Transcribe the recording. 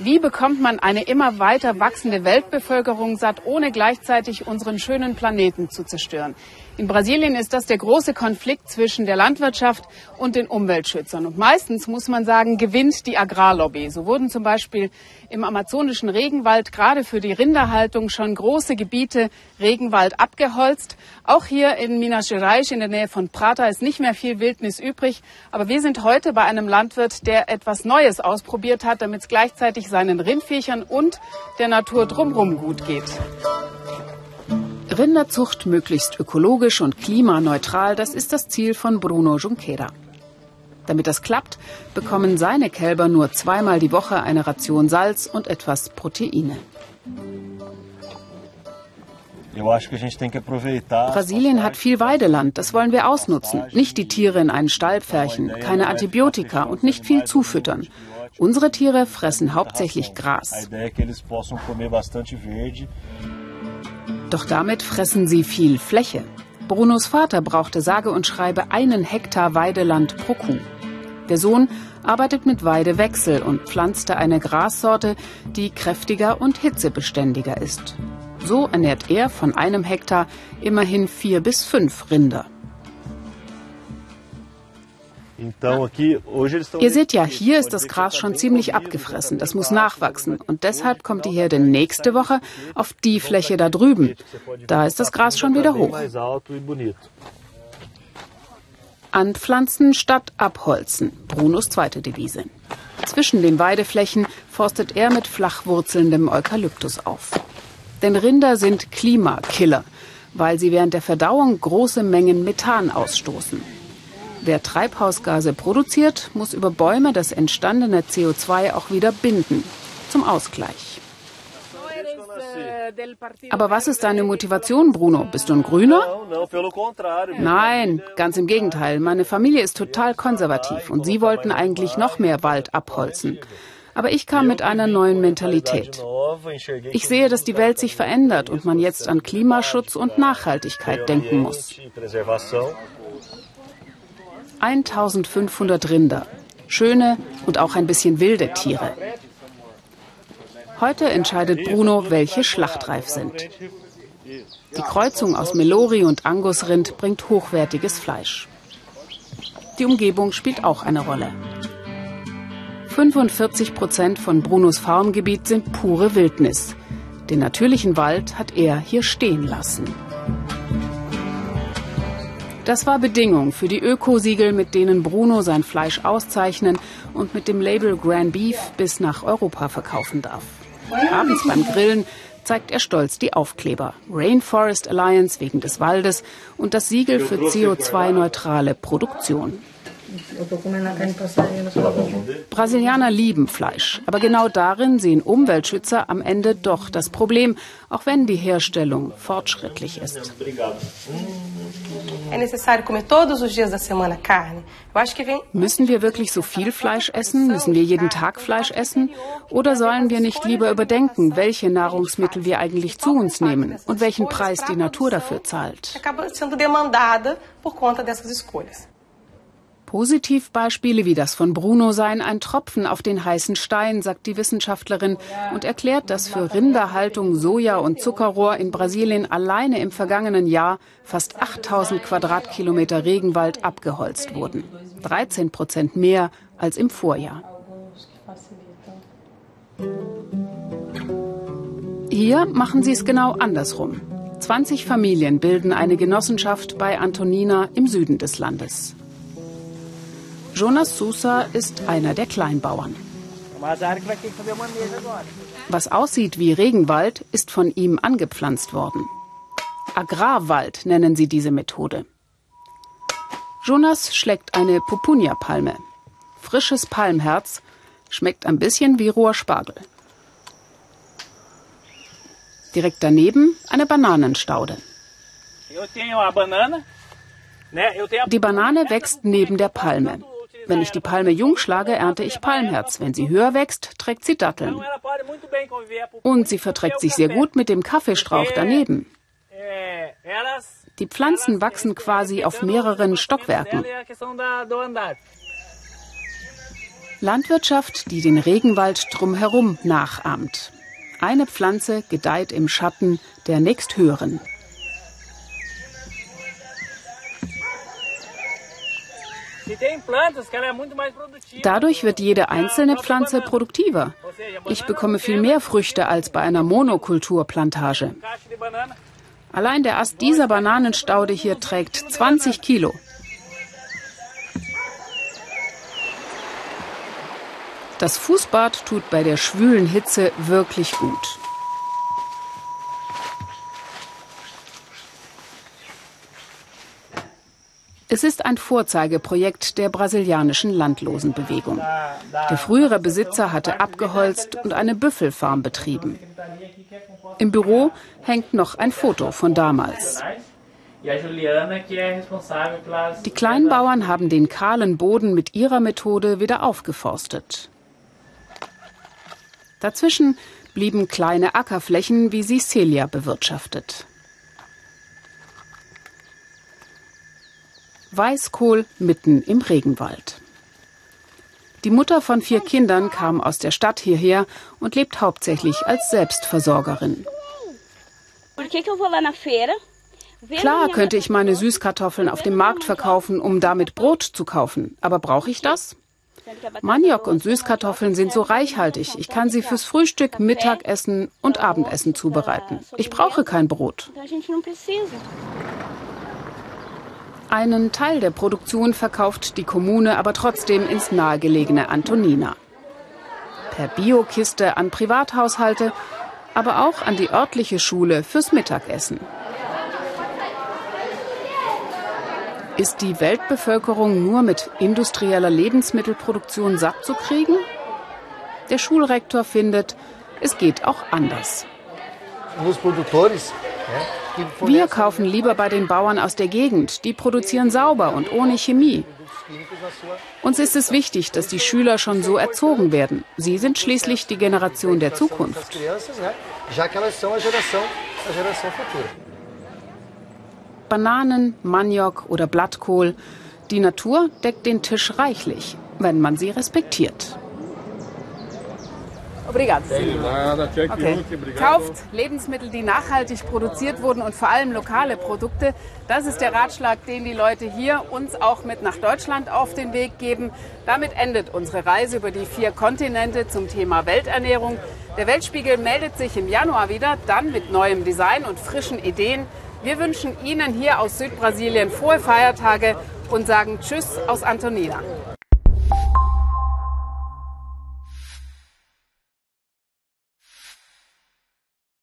Wie bekommt man eine immer weiter wachsende Weltbevölkerung satt, ohne gleichzeitig unseren schönen Planeten zu zerstören? In Brasilien ist das der große Konflikt zwischen der Landwirtschaft und den Umweltschützern. Und meistens muss man sagen, gewinnt die Agrarlobby. So wurden zum Beispiel im amazonischen Regenwald gerade für die Rinderhaltung schon große Gebiete Regenwald abgeholzt. Auch hier in Minas Gerais in der Nähe von Prata ist nicht mehr viel Wildnis übrig. Aber wir sind heute bei einem Landwirt, der etwas Neues ausprobiert hat, damit es gleichzeitig seinen Rindviechern und der Natur drumherum gut geht. Rinderzucht möglichst ökologisch und klimaneutral, das ist das Ziel von Bruno Junqueira. Damit das klappt, bekommen seine Kälber nur zweimal die Woche eine Ration Salz und etwas Proteine. Brasilien hat viel Weideland, das wollen wir ausnutzen. Nicht die Tiere in einen Stall pferchen, keine Antibiotika und nicht viel zufüttern. Unsere Tiere fressen hauptsächlich Gras. Doch damit fressen sie viel Fläche. Brunos Vater brauchte sage und schreibe einen Hektar Weideland pro Kuh. Der Sohn arbeitet mit Weidewechsel und pflanzte eine Grassorte, die kräftiger und hitzebeständiger ist. So ernährt er von einem Hektar immerhin vier bis fünf Rinder. Ihr seht ja, hier ist das Gras schon ziemlich abgefressen. Das muss nachwachsen. Und deshalb kommt die Herde nächste Woche auf die Fläche da drüben. Da ist das Gras schon wieder hoch. Anpflanzen statt abholzen. Brunos zweite Devise. Zwischen den Weideflächen forstet er mit flachwurzelndem Eukalyptus auf. Denn Rinder sind Klimakiller, weil sie während der Verdauung große Mengen Methan ausstoßen. Wer Treibhausgase produziert, muss über Bäume das entstandene CO2 auch wieder binden. Zum Ausgleich. Aber was ist deine Motivation, Bruno? Bist du ein Grüner? Nein, ganz im Gegenteil. Meine Familie ist total konservativ und sie wollten eigentlich noch mehr Wald abholzen. Aber ich kam mit einer neuen Mentalität. Ich sehe, dass die Welt sich verändert und man jetzt an Klimaschutz und Nachhaltigkeit denken muss. 1500 Rinder. Schöne und auch ein bisschen wilde Tiere. Heute entscheidet Bruno, welche schlachtreif sind. Die Kreuzung aus Melori und Angusrind bringt hochwertiges Fleisch. Die Umgebung spielt auch eine Rolle. 45 Prozent von Brunos Farmgebiet sind pure Wildnis. Den natürlichen Wald hat er hier stehen lassen. Das war Bedingung für die Ökosiegel, mit denen Bruno sein Fleisch auszeichnen und mit dem Label Grand Beef bis nach Europa verkaufen darf. Abends beim Grillen zeigt er stolz die Aufkleber. Rainforest Alliance wegen des Waldes und das Siegel für CO2-neutrale Produktion. Brasilianer lieben Fleisch, aber genau darin sehen Umweltschützer am Ende doch das Problem, auch wenn die Herstellung fortschrittlich ist. Müssen wir wirklich so viel Fleisch essen? Müssen wir jeden Tag Fleisch essen? Oder sollen wir nicht lieber überdenken, welche Nahrungsmittel wir eigentlich zu uns nehmen und welchen Preis die Natur dafür zahlt? Positivbeispiele wie das von Bruno seien ein Tropfen auf den heißen Stein, sagt die Wissenschaftlerin und erklärt, dass für Rinderhaltung Soja und Zuckerrohr in Brasilien alleine im vergangenen Jahr fast 8000 Quadratkilometer Regenwald abgeholzt wurden. 13 Prozent mehr als im Vorjahr. Hier machen sie es genau andersrum. 20 Familien bilden eine Genossenschaft bei Antonina im Süden des Landes. Jonas Sousa ist einer der Kleinbauern. Was aussieht wie Regenwald, ist von ihm angepflanzt worden. Agrarwald nennen sie diese Methode. Jonas schlägt eine Pupunia-Palme. Frisches Palmherz, schmeckt ein bisschen wie roher Spargel. Direkt daneben eine Bananenstaude. Die Banane wächst neben der Palme. Wenn ich die Palme jung schlage, ernte ich Palmherz. Wenn sie höher wächst, trägt sie Datteln. Und sie verträgt sich sehr gut mit dem Kaffeestrauch daneben. Die Pflanzen wachsen quasi auf mehreren Stockwerken. Landwirtschaft, die den Regenwald drumherum nachahmt. Eine Pflanze gedeiht im Schatten der nächsthöheren. Dadurch wird jede einzelne Pflanze produktiver. Ich bekomme viel mehr Früchte als bei einer Monokulturplantage. Allein der Ast dieser Bananenstaude hier trägt 20 Kilo. Das Fußbad tut bei der schwülen Hitze wirklich gut. Es ist ein Vorzeigeprojekt der brasilianischen Landlosenbewegung. Der frühere Besitzer hatte abgeholzt und eine Büffelfarm betrieben. Im Büro hängt noch ein Foto von damals. Die Kleinbauern haben den kahlen Boden mit ihrer Methode wieder aufgeforstet. Dazwischen blieben kleine Ackerflächen, wie sie Celia bewirtschaftet. Weißkohl mitten im Regenwald. Die Mutter von vier Kindern kam aus der Stadt hierher und lebt hauptsächlich als Selbstversorgerin. Klar könnte ich meine Süßkartoffeln auf dem Markt verkaufen, um damit Brot zu kaufen. Aber brauche ich das? Maniok und Süßkartoffeln sind so reichhaltig. Ich kann sie fürs Frühstück, Mittagessen und Abendessen zubereiten. Ich brauche kein Brot. Einen Teil der Produktion verkauft die Kommune aber trotzdem ins nahegelegene Antonina. Per Biokiste an Privathaushalte, aber auch an die örtliche Schule fürs Mittagessen. Ist die Weltbevölkerung nur mit industrieller Lebensmittelproduktion satt zu kriegen? Der Schulrektor findet, es geht auch anders. Wir kaufen lieber bei den Bauern aus der Gegend. Die produzieren sauber und ohne Chemie. Uns ist es wichtig, dass die Schüler schon so erzogen werden. Sie sind schließlich die Generation der Zukunft. Bananen, Maniok oder Blattkohl. Die Natur deckt den Tisch reichlich, wenn man sie respektiert. Obrigado. Okay. Kauft Lebensmittel, die nachhaltig produziert wurden und vor allem lokale Produkte. Das ist der Ratschlag, den die Leute hier uns auch mit nach Deutschland auf den Weg geben. Damit endet unsere Reise über die vier Kontinente zum Thema Welternährung. Der Weltspiegel meldet sich im Januar wieder, dann mit neuem Design und frischen Ideen. Wir wünschen Ihnen hier aus Südbrasilien frohe Feiertage und sagen Tschüss aus Antonina.